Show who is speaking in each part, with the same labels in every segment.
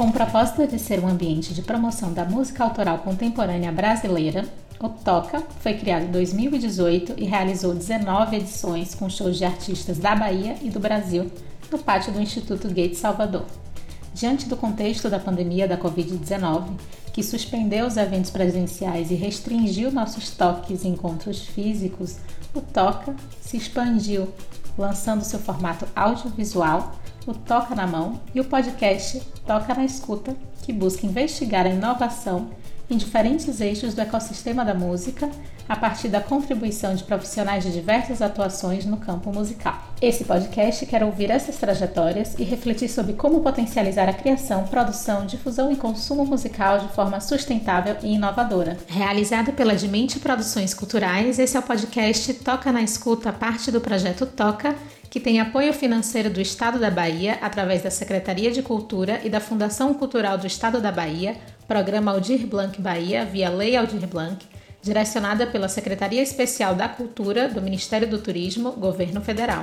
Speaker 1: Com o propósito de ser um ambiente de promoção da música autoral contemporânea brasileira, o Toca foi criado em 2018 e realizou 19 edições com shows de artistas da Bahia e do Brasil no pátio do Instituto Gates Salvador. Diante do contexto da pandemia da Covid-19, que suspendeu os eventos presenciais e restringiu nossos toques e encontros físicos, o Toca se expandiu, lançando seu formato audiovisual, o Toca na Mão, e o podcast Toca na Escuta, que busca investigar a inovação em diferentes eixos do ecossistema da música, a partir da contribuição de profissionais de diversas atuações no campo musical. Esse podcast quer ouvir essas trajetórias e refletir sobre como potencializar a criação, produção, difusão e consumo musical de forma sustentável e inovadora. Realizado pela Dimente Produções Culturais, esse é o podcast Toca na Escuta, parte do projeto Toca que tem apoio financeiro do Estado da Bahia através da Secretaria de Cultura e da Fundação Cultural do Estado da Bahia, Programa Aldir Blanc Bahia, via Lei Aldir Blanc, direcionada pela Secretaria Especial da Cultura do Ministério do Turismo, Governo Federal.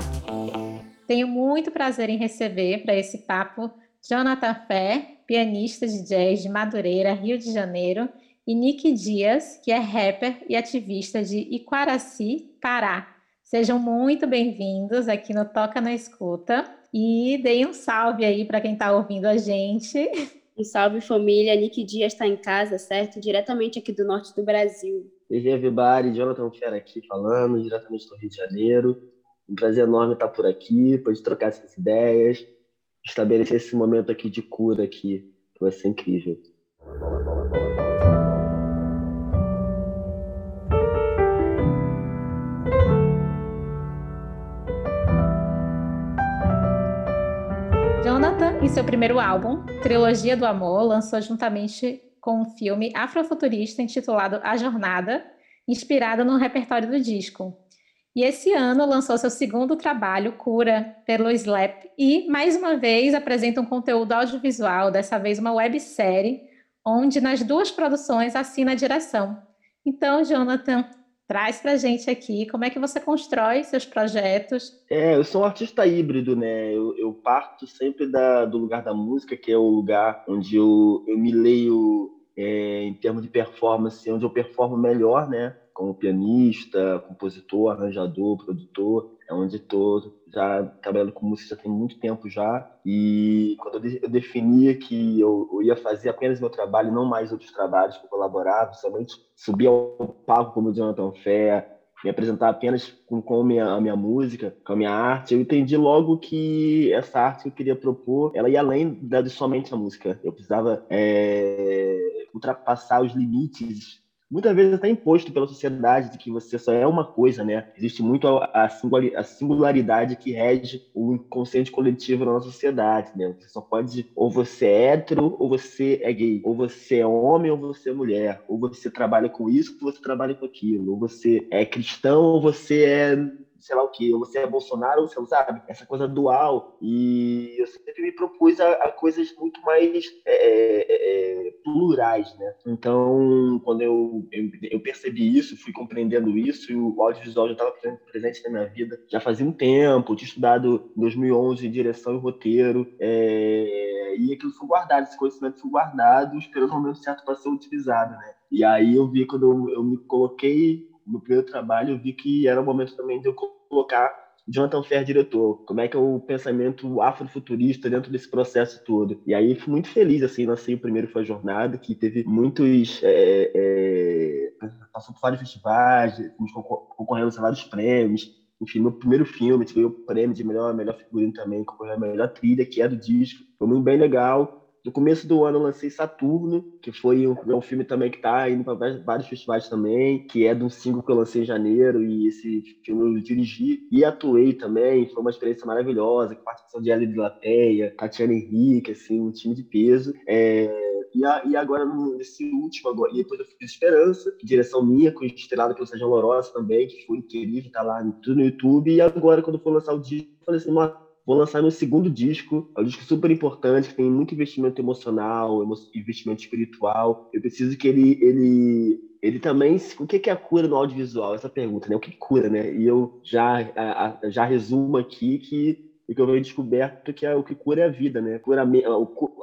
Speaker 1: Tenho muito prazer em receber para esse papo Jonathan Fé, pianista de jazz de Madureira, Rio de Janeiro, e Nick Dias, que é rapper e ativista de Iquaraci, Pará, Sejam muito bem-vindos aqui no Toca na Escuta e deem um salve aí para quem está ouvindo a gente.
Speaker 2: Um salve família, Nick Dias está em casa, certo? Diretamente aqui do norte do Brasil.
Speaker 3: Aí, everybody, Jonathan Fera aqui falando, diretamente do Rio de Janeiro. Um prazer enorme estar por aqui, poder trocar essas ideias, estabelecer esse momento aqui de cura aqui, que vai ser incrível.
Speaker 1: Em seu primeiro álbum, Trilogia do Amor, lançou juntamente com um filme afrofuturista intitulado A Jornada, inspirado no repertório do disco. E esse ano lançou seu segundo trabalho, Cura, pelo Slap, e mais uma vez apresenta um conteúdo audiovisual, dessa vez uma websérie, onde nas duas produções assina a direção. Então, Jonathan, Traz para gente aqui como é que você constrói seus projetos.
Speaker 3: É, eu sou um artista híbrido, né? Eu, eu parto sempre da, do lugar da música, que é o lugar onde eu, eu me leio é, em termos de performance, onde eu performo melhor, né? Como pianista, compositor, arranjador, produtor é onde estou já trabalhando com música já tem muito tempo já e quando eu, definia que eu, eu, ia fazer apenas meu trabalho não mais outros trabalhos que eu colaborava somente subir ao palco como o Jonathan Fé me apresentar apenas com, com a, minha, a minha música, com a minha arte, eu entendi logo que essa arte que eu queria propor, ela ia além da de somente a música. Eu precisava é, ultrapassar os limites muitas vezes até imposto pela sociedade de que você só é uma coisa, né? Existe muito a, singularidade que rege o inconsciente coletivo na nossa sociedade, né? Você só pode, ou você é hétero, ou você é gay, ou você é homem, ou você é mulher, ou você trabalha com isso, ou você trabalha com aquilo, ou você é cristão, ou você é sei lá o que, ou você é Bolsonaro, ou você sabe, essa coisa dual. E eu sempre me propus a, a coisas muito mais é, é, é, plurais, né? Então, quando eu, eu, eu, percebi isso, fui compreendendo isso, e o audiovisual já estava presente na minha vida já fazia um tempo, tinha estudado em 2011 direção e roteiro, é, e aquilo foi guardado, esse conhecimento foi guardado, esperando um momento certo para ser utilizado, né? E aí eu vi quando eu, eu me coloquei no primeiro trabalho, eu vi que era o momento também de eu colocar Jonathan Fer diretor, como é que é o pensamento afrofuturista dentro desse processo todo. E aí fui muito feliz, assim, lancei o primeiro Foi Jornada, que teve muitos... É, é, passou por vários festivais, concorrendo a vários prêmios, enfim, meu primeiro filme, tive o prêmio de melhor, melhor figurino também, concorreu a melhor trilha, que é do disco, foi muito bem legal. No começo do ano eu lancei Saturno, que foi um, é um filme também que está indo para vários festivais também, que é de um single que eu lancei em janeiro, e esse filme eu dirigi e atuei também, foi uma experiência maravilhosa, com participação de Ellie de Lateia, Tatiana Henrique, assim, um time de peso. É, e, a, e, agora, nesse último, agora, e depois eu fiz Esperança, direção minha, com estrelada pelo Sérgio Lorosa também, que foi incrível, tá lá tudo no YouTube. E agora, quando for lançar o disco, eu falei assim, Vou lançar meu segundo disco, é um disco super importante, que tem muito investimento emocional, investimento espiritual. Eu preciso que ele, ele, ele também. O que é a cura no audiovisual? Essa pergunta, né? O que cura, né? E eu já, já resumo aqui que e que eu venho descoberto que é o que cura é a vida, né?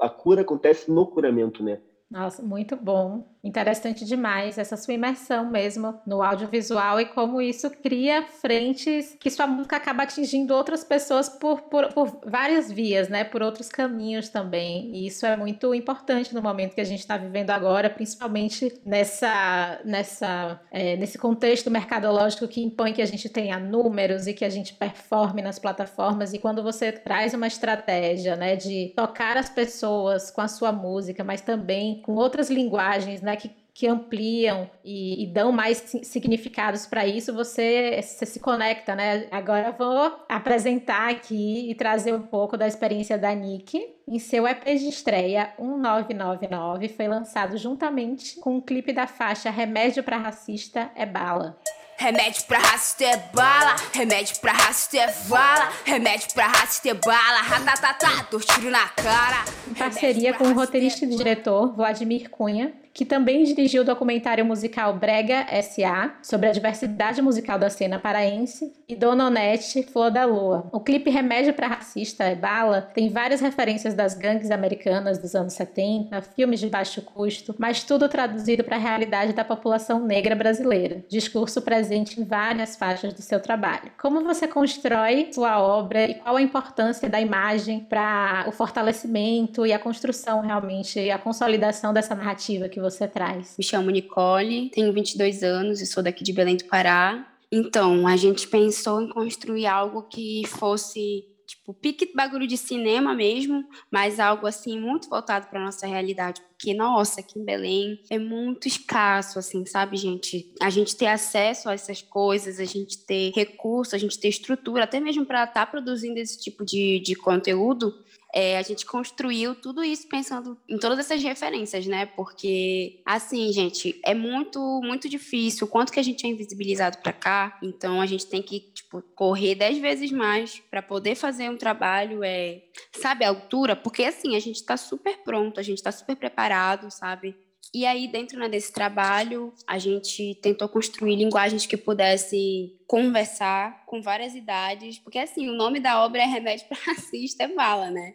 Speaker 3: A cura acontece no curamento, né?
Speaker 1: Nossa, muito bom. Interessante demais essa sua imersão mesmo no audiovisual e como isso cria frentes que sua música acaba atingindo outras pessoas por, por, por várias vias, né? Por outros caminhos também. E isso é muito importante no momento que a gente está vivendo agora, principalmente nessa, nessa, é, nesse contexto mercadológico que impõe que a gente tenha números e que a gente performe nas plataformas. E quando você traz uma estratégia, né, de tocar as pessoas com a sua música, mas também com outras linguagens, né? Que, que ampliam e, e, dão mais significados para isso, você, você, se conecta, né? Agora eu vou apresentar aqui e trazer um pouco da experiência da Nick. Em seu EP de estreia 1999, foi lançado juntamente com o um clipe da faixa Remédio para Racista é Bala.
Speaker 4: Remédio pra racista é bala, remédio pra racista é bala, remédio pra racista é bala, ratatatá, tiro na cara.
Speaker 1: Em parceria com o roteirista e diretor Vladimir Cunha, que também dirigiu o documentário musical Brega S.A. sobre a diversidade musical da cena paraense, e Dona Onete, Flor da Lua. O clipe Remédio para Racista é Bala tem várias referências das gangues americanas dos anos 70, filmes de baixo custo, mas tudo traduzido para a realidade da população negra brasileira. Discurso presente em várias faixas do seu trabalho. Como você constrói sua obra e qual a importância da imagem para o fortalecimento e a construção realmente, e a consolidação dessa narrativa que você traz?
Speaker 2: Me chamo Nicole, tenho 22 anos e sou daqui de Belém do Pará. Então, a gente pensou em construir algo que fosse tipo pique bagulho de cinema mesmo, mas algo assim muito voltado para nossa realidade, porque nossa, aqui em Belém é muito escasso assim, sabe, gente? A gente ter acesso a essas coisas, a gente ter recurso, a gente ter estrutura, até mesmo para estar tá produzindo esse tipo de, de conteúdo, é, a gente construiu tudo isso pensando em todas essas referências, né? Porque, assim, gente, é muito, muito difícil o quanto que a gente é invisibilizado para cá. Então, a gente tem que, tipo, correr dez vezes mais para poder fazer um trabalho, é, sabe, à altura. Porque, assim, a gente está super pronto, a gente está super preparado, sabe? E aí, dentro né, desse trabalho, a gente tentou construir linguagens que pudessem conversar com várias idades, porque assim, o nome da obra é Remédio para Racista, é bala, né?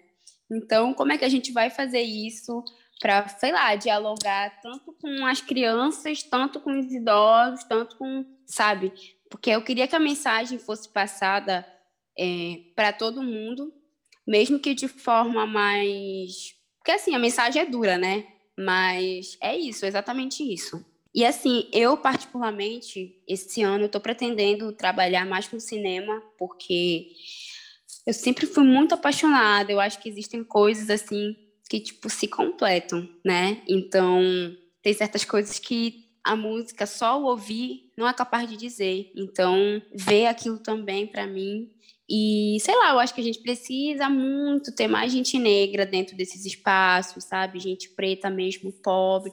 Speaker 2: Então, como é que a gente vai fazer isso para, sei lá, dialogar tanto com as crianças, tanto com os idosos, tanto com, sabe? Porque eu queria que a mensagem fosse passada é, para todo mundo, mesmo que de forma mais. Porque assim, a mensagem é dura, né? Mas é isso, exatamente isso. E assim, eu particularmente, esse ano, estou pretendendo trabalhar mais com cinema, porque eu sempre fui muito apaixonada. Eu acho que existem coisas assim que tipo se completam, né? Então, tem certas coisas que a música só o ouvir não é capaz de dizer. Então, ver aquilo também para mim e sei lá, eu acho que a gente precisa muito ter mais gente negra dentro desses espaços, sabe? Gente preta mesmo, pobre,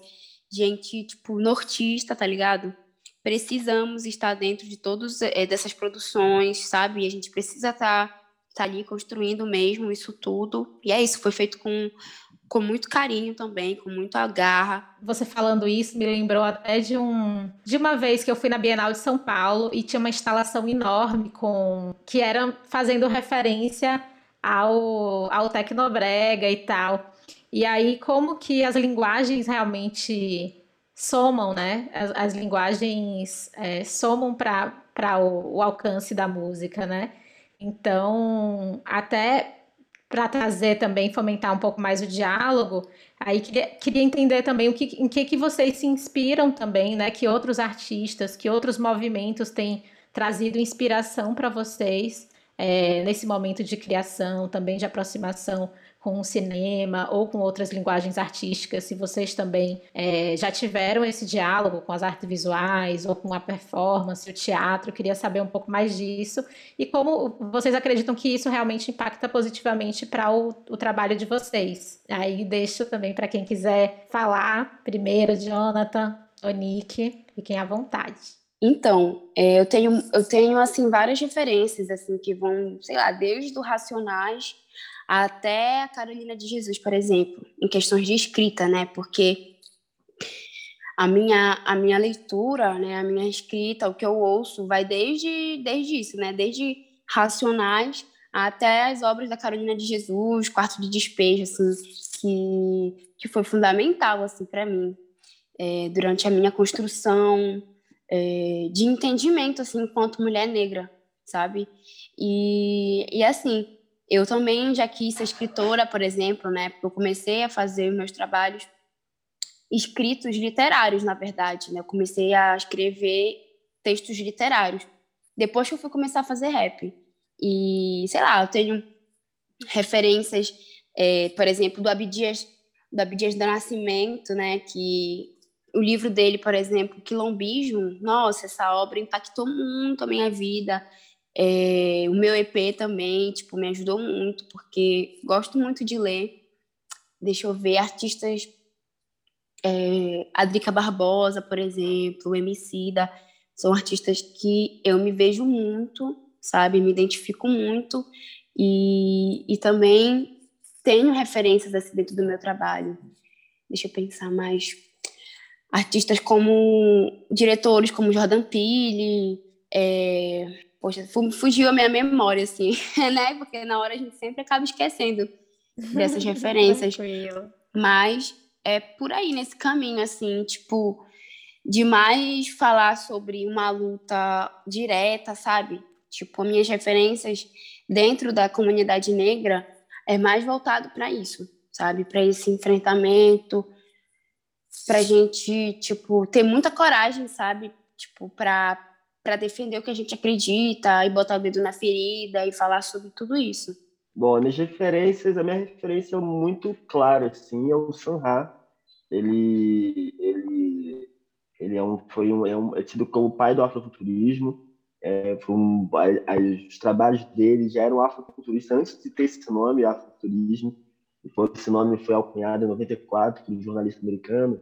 Speaker 2: gente tipo nortista, tá ligado? Precisamos estar dentro de todas é, dessas produções, sabe? E a gente precisa estar tá ali construindo mesmo isso tudo. E é isso, foi feito com, com muito carinho também, com muita garra.
Speaker 1: Você falando isso me lembrou até de um de uma vez que eu fui na Bienal de São Paulo e tinha uma instalação enorme com que era fazendo referência ao, ao Tecnobrega e tal. E aí como que as linguagens realmente somam, né? As, as linguagens é, somam para o, o alcance da música, né? Então, até para trazer também, fomentar um pouco mais o diálogo, aí queria, queria entender também o que, em que, que vocês se inspiram também, né? Que outros artistas, que outros movimentos têm trazido inspiração para vocês é, nesse momento de criação, também de aproximação com o cinema ou com outras linguagens artísticas, se vocês também é, já tiveram esse diálogo com as artes visuais ou com a performance, o teatro, queria saber um pouco mais disso e como vocês acreditam que isso realmente impacta positivamente para o, o, trabalho de vocês. Aí deixo também para quem quiser falar primeiro, Jonathan, Nick, fiquem à vontade.
Speaker 2: Então, é, eu tenho eu tenho assim várias referências assim que vão, sei lá, desde o Racionais até a Carolina de Jesus, por exemplo, em questões de escrita, né? Porque a minha, a minha leitura, né, a minha escrita, o que eu ouço, vai desde, desde isso, né? Desde Racionais até as obras da Carolina de Jesus, Quarto de Despejo, assim, que, que foi fundamental assim para mim é, durante a minha construção é, de entendimento assim enquanto mulher negra, sabe? E, e assim, eu também já quis ser escritora, por exemplo, né? Eu comecei a fazer meus trabalhos escritos literários, na verdade, né? Eu comecei a escrever textos literários. Depois que eu fui começar a fazer rap. E, sei lá, eu tenho referências, é, por exemplo, do Abdias, do Abdias do Nascimento, né, que o livro dele, por exemplo, Quilombismo, nossa, essa obra impactou muito a minha vida. É, o meu EP também, tipo, me ajudou muito, porque gosto muito de ler. Deixa eu ver, artistas... É, Adrica Barbosa, por exemplo, Emicida, são artistas que eu me vejo muito sabe? Me identifico muito e, e também tenho referências assim dentro do meu trabalho. Deixa eu pensar mais. Artistas como diretores como Jordan Peele, é... poxa, fugiu a minha memória assim, né? Porque na hora a gente sempre acaba esquecendo dessas referências. Mas é por aí nesse caminho assim, tipo, de mais falar sobre uma luta direta, sabe? Tipo, minhas referências dentro da comunidade negra é mais voltado para isso, sabe? Para esse enfrentamento, para a gente, tipo, ter muita coragem, sabe? Tipo, para para defender o que a gente acredita e botar o dedo na ferida e falar sobre tudo isso.
Speaker 3: Bom, nas referências, a minha referência é muito clara, assim, é o Sanha. Ele, ele, ele é um, foi um, é, um, é tido como pai do afrofuturismo. É, um, os trabalhos dele já eram afrofuturistas antes de ter esse nome, afrofuturismo. Esse nome foi alcunhado em 94 por um jornalista americano.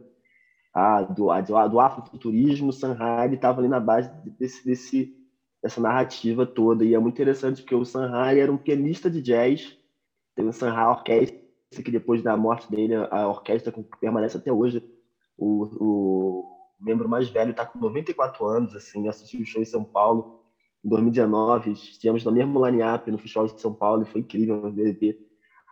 Speaker 3: Do, do, do afrofuturismo, Sanhai estava ali na base desse, desse, dessa narrativa toda. E é muito interessante porque o Sanhai era um pianista de jazz. Tem o Sanhai Orquestra, que depois da morte dele, a orquestra permanece até hoje. O, o membro mais velho está com 94 anos, assim, assistiu o show em São Paulo em 2019, estivemos no mesmo line-up no Festival de São Paulo e foi incrível ver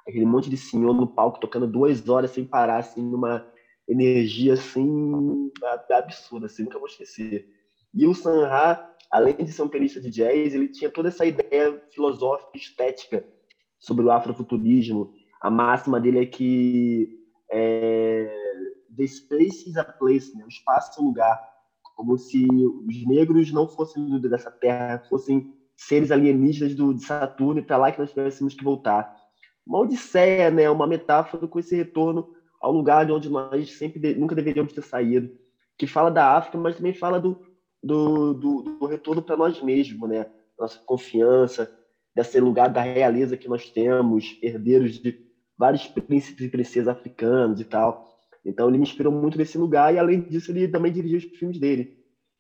Speaker 3: aquele monte de senhor no palco tocando duas horas sem parar, assim, numa energia, assim, absurda, assim, nunca vou esquecer. E o Sanha, além de ser um pianista de jazz, ele tinha toda essa ideia filosófica, estética sobre o afrofuturismo. A máxima dele é que é, the space is a place, né? o espaço é um lugar, como se os negros não fossem dessa terra, fossem seres alienígenas do, de Saturno e para lá que nós tivéssemos que voltar. Uma odisseia, né? uma metáfora com esse retorno ao lugar de onde nós sempre nunca deveríamos ter saído, que fala da África, mas também fala do, do, do, do retorno para nós mesmos, né? nossa confiança, desse lugar da realeza que nós temos, herdeiros de vários príncipes e princesas africanos e tal. Então ele me inspirou muito nesse lugar e além disso ele também dirigiu os filmes dele.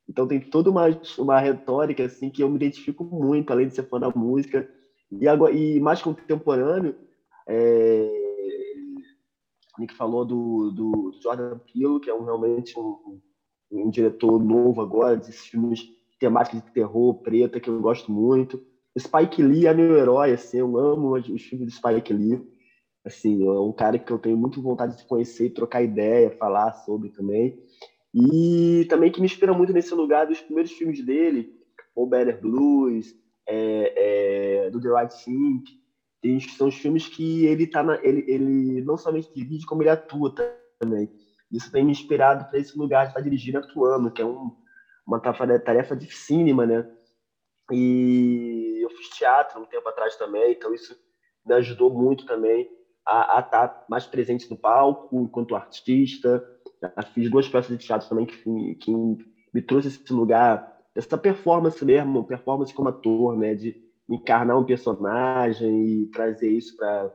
Speaker 3: Então tem toda uma, uma retórica assim que eu me identifico muito, além de ser fã da música e, e mais contemporâneo. É, Nick falou do, do Jordan Peele, que é um, realmente um, um diretor novo agora, desses filmes temáticos de terror, preta, que eu gosto muito. Spike Lee é meu herói, assim, eu amo os filmes do Spike Lee. Assim, é um cara que eu tenho muito vontade de conhecer, trocar ideia, falar sobre também. E também que me inspira muito nesse lugar dos primeiros filmes dele, o Better Blues, é, é, do The Right Thing. Tem, são os filmes que ele tá na, ele, ele não somente dirige, como ele atua também. Isso tem me inspirado para esse lugar de estar dirigindo e atuando, que é um, uma tarefa dificílima, né? E eu fiz teatro um tempo atrás também, então isso me ajudou muito também a, estar tá mais presente no palco enquanto artista. Já fiz duas peças de teatro também que, que me trouxe esse lugar, essa performance mesmo, performance como ator, né? De encarnar um personagem e trazer isso para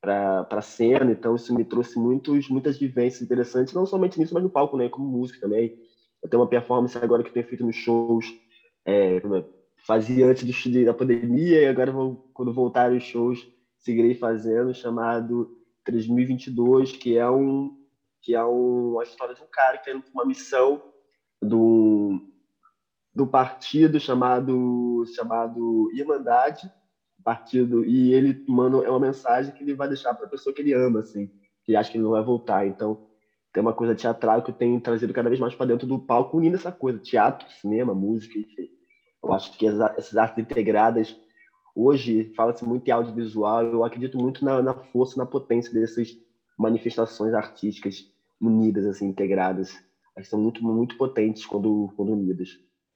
Speaker 3: para a cena, então isso me trouxe muitos, muitas vivências interessantes, não somente nisso, mas no palco, né, como música também. Eu tenho uma performance agora que eu tenho feito nos shows, é, fazia antes do, da pandemia e agora vou, quando voltar os shows seguirei fazendo, chamado 3022, que é um que é uma história de um cara que tem uma missão do, do partido chamado chamado Irmandade partido e ele manda é uma mensagem que ele vai deixar para a pessoa que ele ama, assim, que acha que ele não vai voltar. Então, tem uma coisa teatral que eu tenho trazido cada vez mais para dentro do palco, unindo essa coisa, teatro, cinema, música, enfim. Eu acho que essas artes integradas, hoje, fala-se muito em audiovisual, eu acredito muito na, na força, na potência dessas manifestações artísticas unidas, assim, integradas. Elas são muito, muito potentes quando, quando unidas.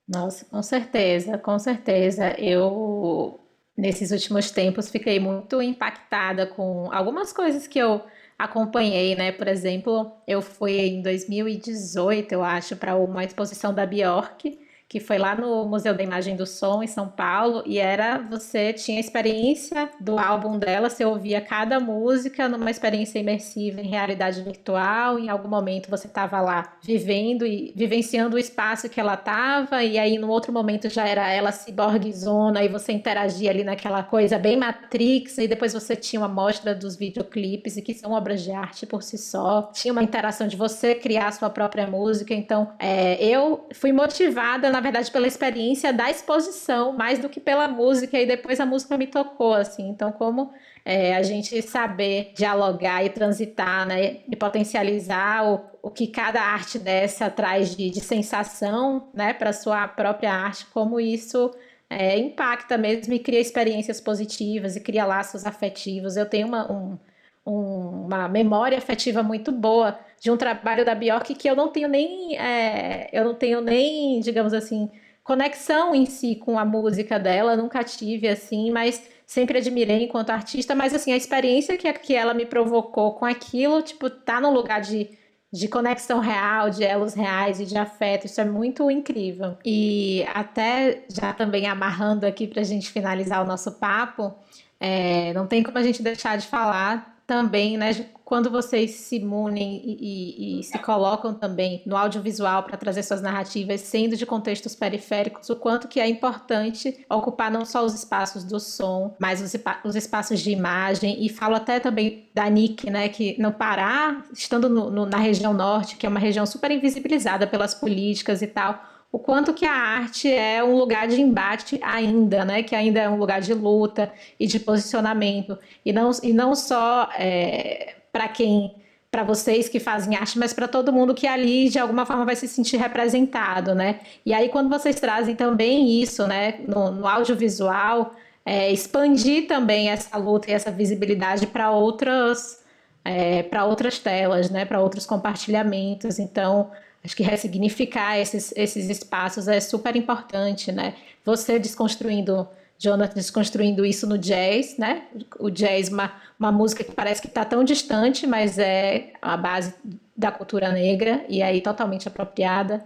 Speaker 1: Nossa, com certeza, com certeza. Eu, nesses últimos tempos, fiquei muito impactada com algumas coisas que eu acompanhei, né? Por exemplo, eu fui em 2018, eu acho, para uma exposição da Bjork que foi lá no Museu da Imagem do Som em São Paulo, e era você tinha a experiência do álbum dela, você ouvia cada música numa experiência imersiva em realidade virtual, em algum momento você estava lá vivendo e vivenciando o espaço que ela estava, e aí no outro momento já era ela ciborguezona, e você interagia ali naquela coisa bem Matrix, e depois você tinha uma mostra dos videoclipes, e que são obras de arte por si só, tinha uma interação de você criar a sua própria música, então é, eu fui motivada na verdade, pela experiência da exposição, mais do que pela música, e depois a música me tocou, assim. Então, como é, a gente saber dialogar e transitar, né, e potencializar o, o que cada arte dessa traz de, de sensação, né, para sua própria arte, como isso é, impacta mesmo e cria experiências positivas e cria laços afetivos. Eu tenho uma, um, um, uma memória afetiva muito boa de um trabalho da Bjork que eu não tenho nem, é, eu não tenho nem, digamos assim, conexão em si com a música dela, nunca tive assim, mas sempre admirei enquanto artista, mas assim, a experiência que, que ela me provocou com aquilo, tipo, tá num lugar de, de conexão real, de elos reais e de afeto, isso é muito incrível. E até já também amarrando aqui para a gente finalizar o nosso papo, é, não tem como a gente deixar de falar também, né, quando vocês se unem e, e, e se colocam também no audiovisual para trazer suas narrativas, sendo de contextos periféricos, o quanto que é importante ocupar não só os espaços do som, mas os, os espaços de imagem. E falo até também da Nick, né, que no Pará, estando no, no, na região norte, que é uma região super invisibilizada pelas políticas e tal, o quanto que a arte é um lugar de embate ainda, né? Que ainda é um lugar de luta e de posicionamento e não e não só é, para quem para vocês que fazem arte, mas para todo mundo que ali de alguma forma vai se sentir representado, né? E aí quando vocês trazem também isso, né, no, no audiovisual, é, expandir também essa luta e essa visibilidade para outras é, para outras telas, né, para outros compartilhamentos. Então Acho que ressignificar esses, esses espaços é super importante, né? Você desconstruindo, Jonathan desconstruindo isso no jazz, né? O jazz, uma, uma música que parece que está tão distante, mas é a base da cultura negra e aí totalmente apropriada.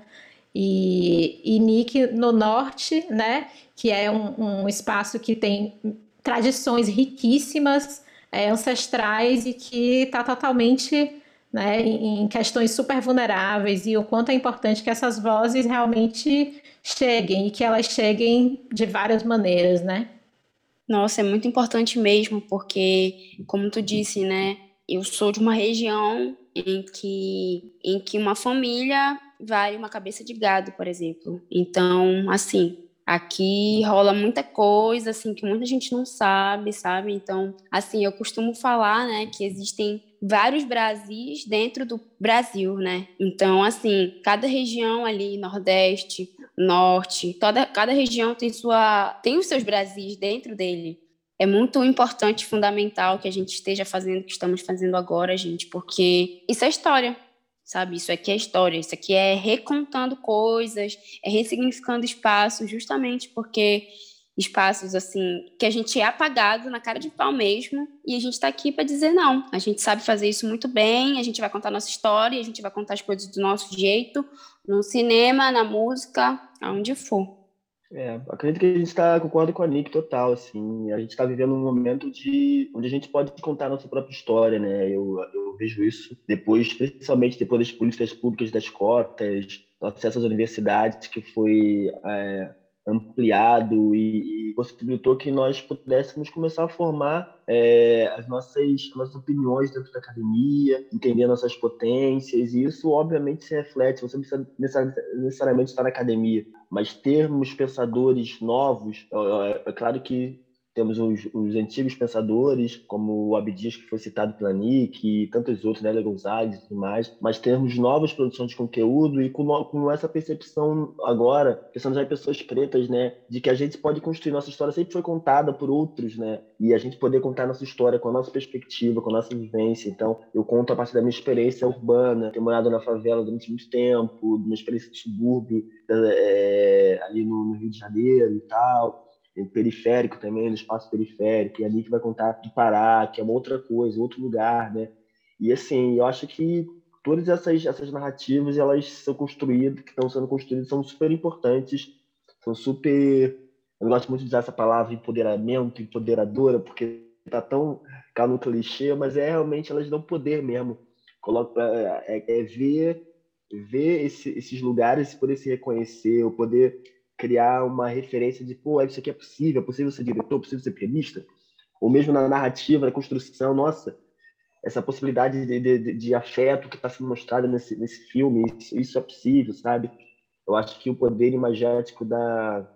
Speaker 1: E, e Nick no norte, né? Que é um, um espaço que tem tradições riquíssimas, é, ancestrais e que está totalmente né, em questões super vulneráveis e o quanto é importante que essas vozes realmente cheguem e que elas cheguem de várias maneiras, né?
Speaker 2: Nossa, é muito importante mesmo, porque, como tu disse, né, eu sou de uma região em que, em que uma família vale uma cabeça de gado, por exemplo. Então, assim, Aqui rola muita coisa, assim, que muita gente não sabe, sabe? Então, assim, eu costumo falar, né, que existem vários Brasis dentro do Brasil, né? Então, assim, cada região ali, Nordeste, Norte, toda, cada região tem sua tem os seus Brasis dentro dele. É muito importante, fundamental que a gente esteja fazendo o que estamos fazendo agora, gente, porque isso é história, sabe? Isso aqui é história, isso aqui é recontando coisas, é ressignificando espaços, justamente porque espaços assim que a gente é apagado na cara de pau mesmo e a gente está aqui para dizer não. A gente sabe fazer isso muito bem, a gente vai contar nossa história, a gente vai contar as coisas do nosso jeito, no cinema, na música, aonde for.
Speaker 3: É, acredito que a gente está concordo com a Nick total, assim, a gente está vivendo um momento de onde a gente pode contar a nossa própria história, né? Eu, eu vejo isso depois, principalmente depois das políticas públicas das cotas, acesso às universidades que foi é, ampliado e, possibilitou que nós pudéssemos começar a formar é, as nossas, nossas opiniões dentro da academia, entender nossas potências, e isso obviamente se reflete, você não precisa necessariamente estar na academia, mas termos pensadores novos, é, é, é claro que temos os, os, antigos pensadores, como o Abdias, que foi citado pela Nick, e tantos outros, né, Gonzalez e tudo mais, mas temos novas produções de conteúdo e com, com essa percepção agora, pensando já em pessoas pretas, né, de que a gente pode construir nossa história, sempre foi contada por outros, né, e a gente poder contar nossa história com a nossa perspectiva, com a nossa vivência. Então, eu conto a partir da minha experiência urbana, ter morado na favela durante muito tempo, minha experiência de subúrbio, é, ali no, no Rio de Janeiro e tal, periférico também, no espaço periférico, e ali que vai contar do Pará, que é uma outra coisa, outro lugar, né? E assim, eu acho que todas essas, essas narrativas, elas são construídas, que estão sendo construídas, são super importantes, são super... Eu gosto muito de usar essa palavra empoderamento, empoderadora, porque tá tão cá no clichê, mas é realmente elas dão poder mesmo. Coloca, é, é, é ver, ver esse, esses lugares, poder se reconhecer, o poder criar uma referência de, pô, isso aqui é possível, é possível ser diretor, é possível ser pianista, ou mesmo na narrativa, na construção, nossa, essa possibilidade de, de, de afeto que está sendo mostrada nesse, nesse filme, isso, isso, é possível, sabe? Eu acho que o poder imagético da,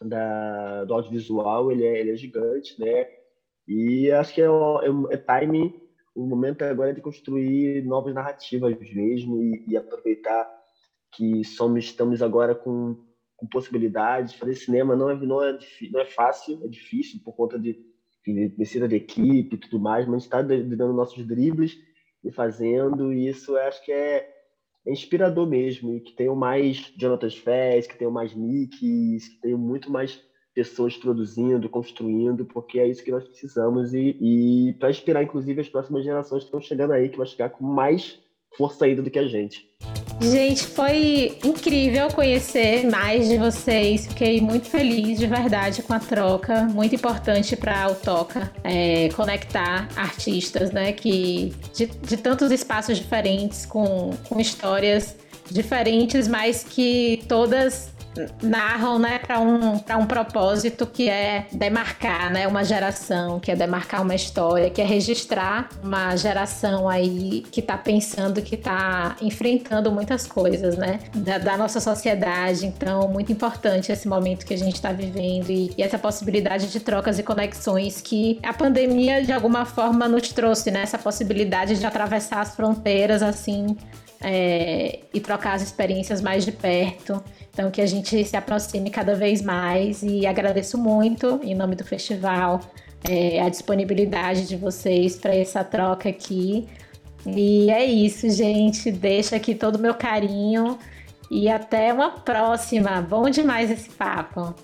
Speaker 3: da, do audiovisual, ele é, ele é gigante, né? E acho que é, é, é time, o momento agora é de construir novas narrativas mesmo e, e aproveitar que somos, estamos agora com com possibilidades. Fazer cinema não é, não é, não é fácil, é difícil por conta de, de precisa de equipe e tudo mais, mas está dando nossos dribles e fazendo, e isso acho que é, é inspirador mesmo, e que tenham mais Jonathan Fess, que tenham mais Nicks, que tenham muito mais pessoas produzindo, construindo, porque é isso que nós precisamos, e, e para inspirar, inclusive, as próximas gerações que estão chegando aí, que vão chegar com mais força ainda do que a gente.
Speaker 1: Gente, foi incrível conhecer mais de vocês. Fiquei muito feliz de verdade com a troca. Muito importante para o Toca é, conectar artistas, né? Que de, de tantos espaços diferentes, com, com histórias diferentes, mas que todas narram né, para um, um propósito que é demarcar né, uma geração, que é demarcar uma história, que é registrar uma geração aí que está pensando, que está enfrentando muitas coisas né, da, da, nossa sociedade. Então, muito importante esse momento que a gente está vivendo e, e, essa possibilidade de trocas e conexões que a pandemia, de alguma forma, nos trouxe, né, essa possibilidade de atravessar as fronteiras assim é, e trocar as experiências mais de perto. Então, que a gente se aproxime cada vez mais e agradeço muito, em nome do festival, é, a disponibilidade de vocês para essa troca aqui. E é isso, gente. Deixa aqui todo o meu carinho e até uma próxima. Bom demais esse papo.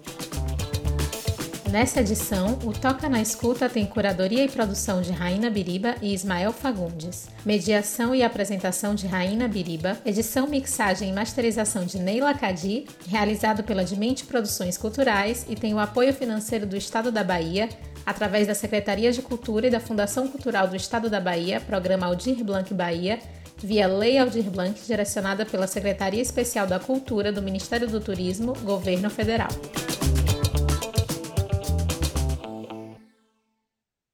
Speaker 1: Nessa edição, o Toca na Escuta tem curadoria e produção de Raina Biriba e Ismael Fagundes, mediação e apresentação de Raina Biriba, edição, mixagem e masterização de Neila Cadi, realizado pela Dimente Produções Culturais e tem o apoio financeiro do Estado da Bahia, através da Secretaria de Cultura e da Fundação Cultural do Estado da Bahia, Programa Aldir Blanc Bahia, via Lei Aldir Blanc, direcionada pela Secretaria Especial da Cultura do Ministério do Turismo, Governo Federal.